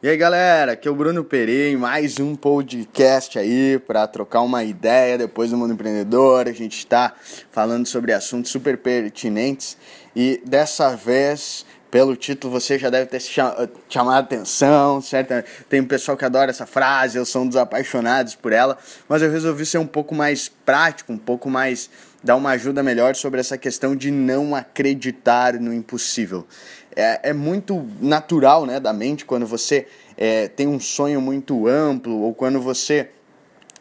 E aí galera, aqui é o Bruno Pereira em mais um podcast aí para trocar uma ideia depois do mundo empreendedor. A gente está falando sobre assuntos super pertinentes e dessa vez, pelo título, você já deve ter chamado a atenção, certo? Tem um pessoal que adora essa frase, eu sou um dos apaixonados por ela, mas eu resolvi ser um pouco mais prático, um pouco mais dar uma ajuda melhor sobre essa questão de não acreditar no impossível é, é muito natural né, da mente quando você é, tem um sonho muito amplo ou quando você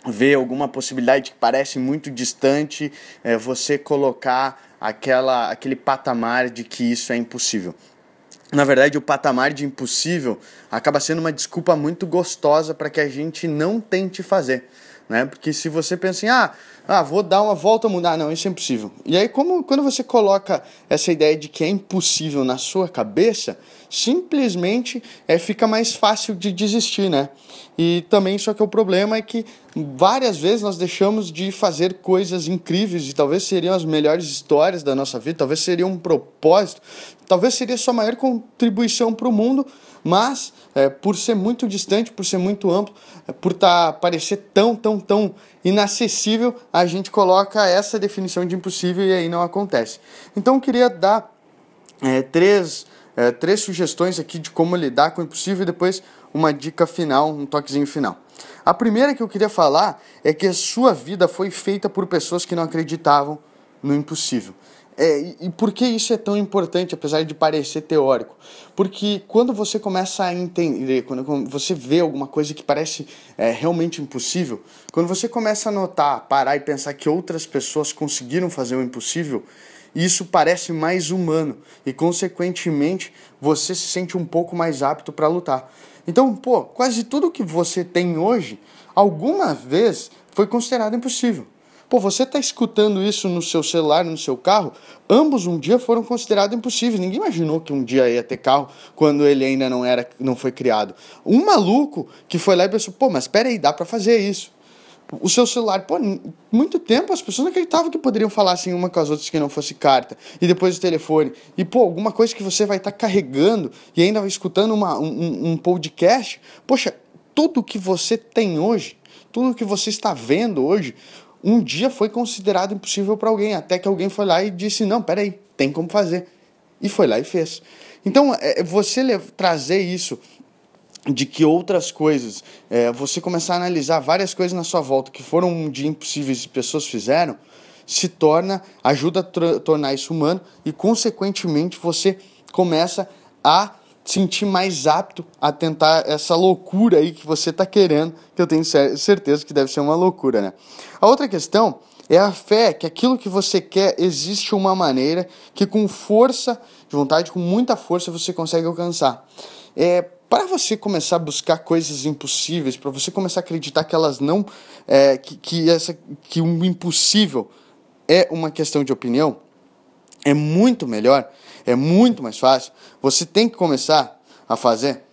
vê alguma possibilidade que parece muito distante, é, você colocar aquela, aquele patamar de que isso é impossível. Na verdade, o patamar de impossível acaba sendo uma desculpa muito gostosa para que a gente não tente fazer. Né? Porque se você pensa assim, ah, ah, vou dar uma volta mundo. Ah, não, isso é impossível. E aí, como, quando você coloca essa ideia de que é impossível na sua cabeça, simplesmente é, fica mais fácil de desistir, né? E também, só que o problema é que várias vezes nós deixamos de fazer coisas incríveis e talvez seriam as melhores histórias da nossa vida, talvez seria um propósito, talvez seria sua maior contribuição para o mundo, mas é, por ser muito distante, por ser muito amplo, é, por tá, parecer tão, tão, tão inacessível, a gente coloca essa definição de impossível e aí não acontece. Então eu queria dar é, três, é, três sugestões aqui de como lidar com o impossível e depois uma dica final, um toquezinho final. A primeira que eu queria falar é que a sua vida foi feita por pessoas que não acreditavam no impossível. É, e por que isso é tão importante, apesar de parecer teórico? Porque quando você começa a entender, quando você vê alguma coisa que parece é, realmente impossível, quando você começa a notar, parar e pensar que outras pessoas conseguiram fazer o impossível, isso parece mais humano e, consequentemente, você se sente um pouco mais apto para lutar. Então, pô, quase tudo que você tem hoje, alguma vez foi considerado impossível. Pô, você está escutando isso no seu celular, no seu carro? Ambos um dia foram considerados impossíveis. Ninguém imaginou que um dia ia ter carro quando ele ainda não era, não foi criado. Um maluco que foi lá e pensou, pô, mas espera aí, dá para fazer isso. O seu celular, pô, muito tempo as pessoas não acreditavam que poderiam falar assim uma com as outras que não fosse carta. E depois o telefone. E, pô, alguma coisa que você vai estar tá carregando e ainda vai escutando uma, um, um podcast. Poxa, tudo que você tem hoje, tudo que você está vendo hoje, um dia foi considerado impossível para alguém, até que alguém foi lá e disse: não, peraí, tem como fazer. E foi lá e fez. Então, é, você trazer isso de que outras coisas, é, você começar a analisar várias coisas na sua volta que foram um dia impossíveis e pessoas fizeram, se torna, ajuda a tornar isso humano e, consequentemente, você começa a sentir mais apto a tentar essa loucura aí que você está querendo, que eu tenho certeza que deve ser uma loucura, né? A outra questão é a fé que aquilo que você quer existe uma maneira que com força de vontade, com muita força você consegue alcançar. É, para você começar a buscar coisas impossíveis, para você começar a acreditar que elas não, é, que, que, essa, que o impossível é uma questão de opinião, é muito melhor é muito mais fácil, você tem que começar a fazer.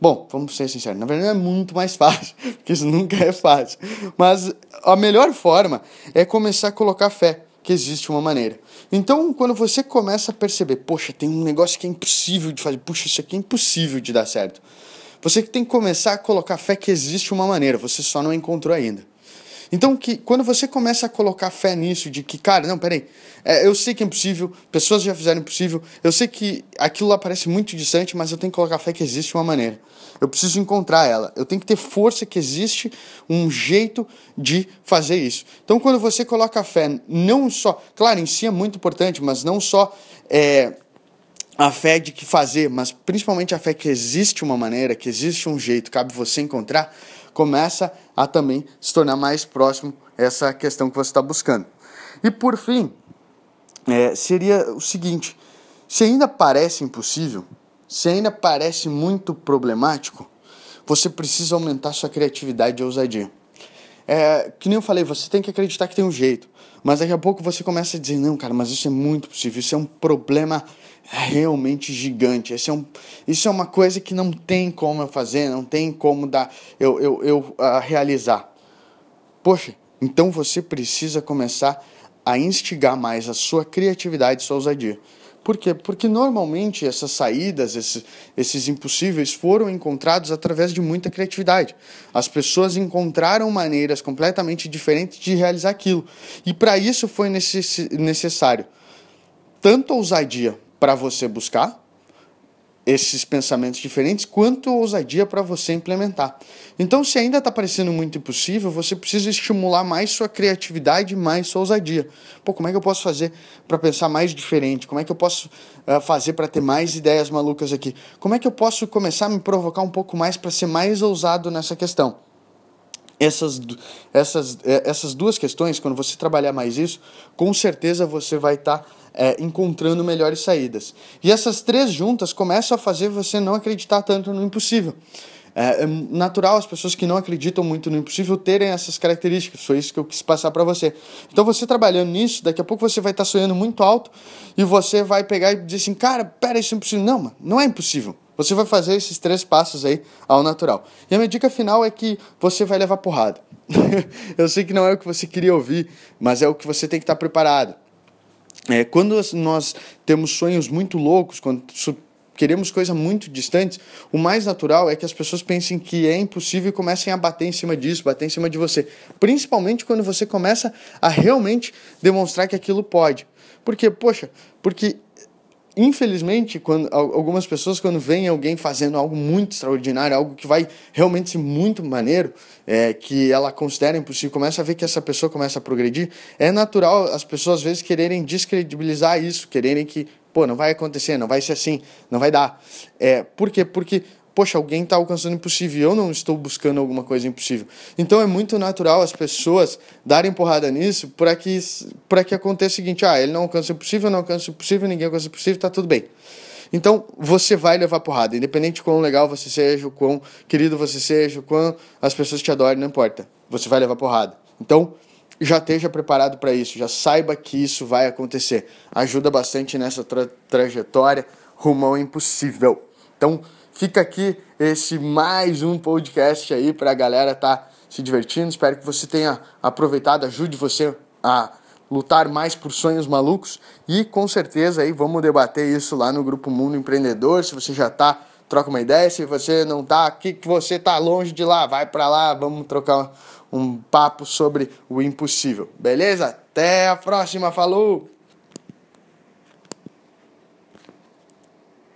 Bom, vamos ser sinceros, na verdade é muito mais fácil, porque isso nunca é fácil. Mas a melhor forma é começar a colocar fé que existe uma maneira. Então, quando você começa a perceber, poxa, tem um negócio que é impossível de fazer, puxa, isso aqui é impossível de dar certo. Você tem que começar a colocar fé que existe uma maneira, você só não encontrou ainda. Então, que quando você começa a colocar fé nisso, de que, cara, não, peraí, é, eu sei que é impossível, pessoas já fizeram impossível, eu sei que aquilo lá parece muito distante, mas eu tenho que colocar fé que existe uma maneira. Eu preciso encontrar ela. Eu tenho que ter força que existe um jeito de fazer isso. Então, quando você coloca fé, não só, claro, em si é muito importante, mas não só é, a fé de que fazer, mas principalmente a fé que existe uma maneira, que existe um jeito, cabe você encontrar começa a também se tornar mais próximo essa questão que você está buscando. E por fim, é, seria o seguinte: se ainda parece impossível, se ainda parece muito problemático, você precisa aumentar sua criatividade e ousadia. É, que nem eu falei, você tem que acreditar que tem um jeito. Mas daqui a pouco você começa a dizer, não, cara, mas isso é muito possível, isso é um problema realmente gigante. Isso é, um, isso é uma coisa que não tem como eu fazer, não tem como dar, eu, eu, eu uh, realizar. Poxa, então você precisa começar a instigar mais a sua criatividade e sua ousadia. Por quê? Porque normalmente essas saídas, esses, esses impossíveis foram encontrados através de muita criatividade. As pessoas encontraram maneiras completamente diferentes de realizar aquilo. E para isso foi necess, necessário tanto ousadia para você buscar, esses pensamentos diferentes, quanto ousadia para você implementar. Então, se ainda está parecendo muito impossível, você precisa estimular mais sua criatividade, mais sua ousadia. Pô, como é que eu posso fazer para pensar mais diferente? Como é que eu posso uh, fazer para ter mais ideias malucas aqui? Como é que eu posso começar a me provocar um pouco mais para ser mais ousado nessa questão? Essas, essas, eh, essas duas questões, quando você trabalhar mais isso, com certeza você vai estar tá é, encontrando melhores saídas. E essas três juntas começam a fazer você não acreditar tanto no impossível. É, é natural as pessoas que não acreditam muito no impossível terem essas características. Foi isso que eu quis passar para você. Então, você trabalhando nisso, daqui a pouco você vai estar tá sonhando muito alto e você vai pegar e dizer assim: cara, pera, isso é impossível. Não, mano, não é impossível. Você vai fazer esses três passos aí ao natural. E a minha dica final é que você vai levar porrada. eu sei que não é o que você queria ouvir, mas é o que você tem que estar tá preparado. É, quando nós temos sonhos muito loucos, quando queremos coisas muito distantes, o mais natural é que as pessoas pensem que é impossível e comecem a bater em cima disso, bater em cima de você. Principalmente quando você começa a realmente demonstrar que aquilo pode. Porque, poxa, porque infelizmente, quando algumas pessoas quando veem alguém fazendo algo muito extraordinário, algo que vai realmente ser muito maneiro, é, que ela considera impossível, começa a ver que essa pessoa começa a progredir, é natural as pessoas às vezes quererem descredibilizar isso, quererem que, pô, não vai acontecer, não vai ser assim, não vai dar. É, por quê? Porque poxa, alguém está alcançando o impossível, eu não estou buscando alguma coisa impossível. Então é muito natural as pessoas darem porrada nisso para que, que aconteça o seguinte: ah, ele não alcança o impossível, não alcança o impossível, ninguém alcança o impossível, está tudo bem. Então você vai levar porrada, independente de quão legal você seja, o quão querido você seja, o quão as pessoas te adorem, não importa. Você vai levar porrada. Então já esteja preparado para isso, já saiba que isso vai acontecer. Ajuda bastante nessa tra trajetória rumo ao impossível. Então, Fica aqui esse mais um podcast aí para a galera tá se divertindo. Espero que você tenha aproveitado, ajude você a lutar mais por sonhos malucos e com certeza aí vamos debater isso lá no grupo Mundo Empreendedor. Se você já tá, troca uma ideia. Se você não tá aqui, que você tá longe de lá, vai para lá, vamos trocar um papo sobre o impossível. Beleza? Até a próxima, falou.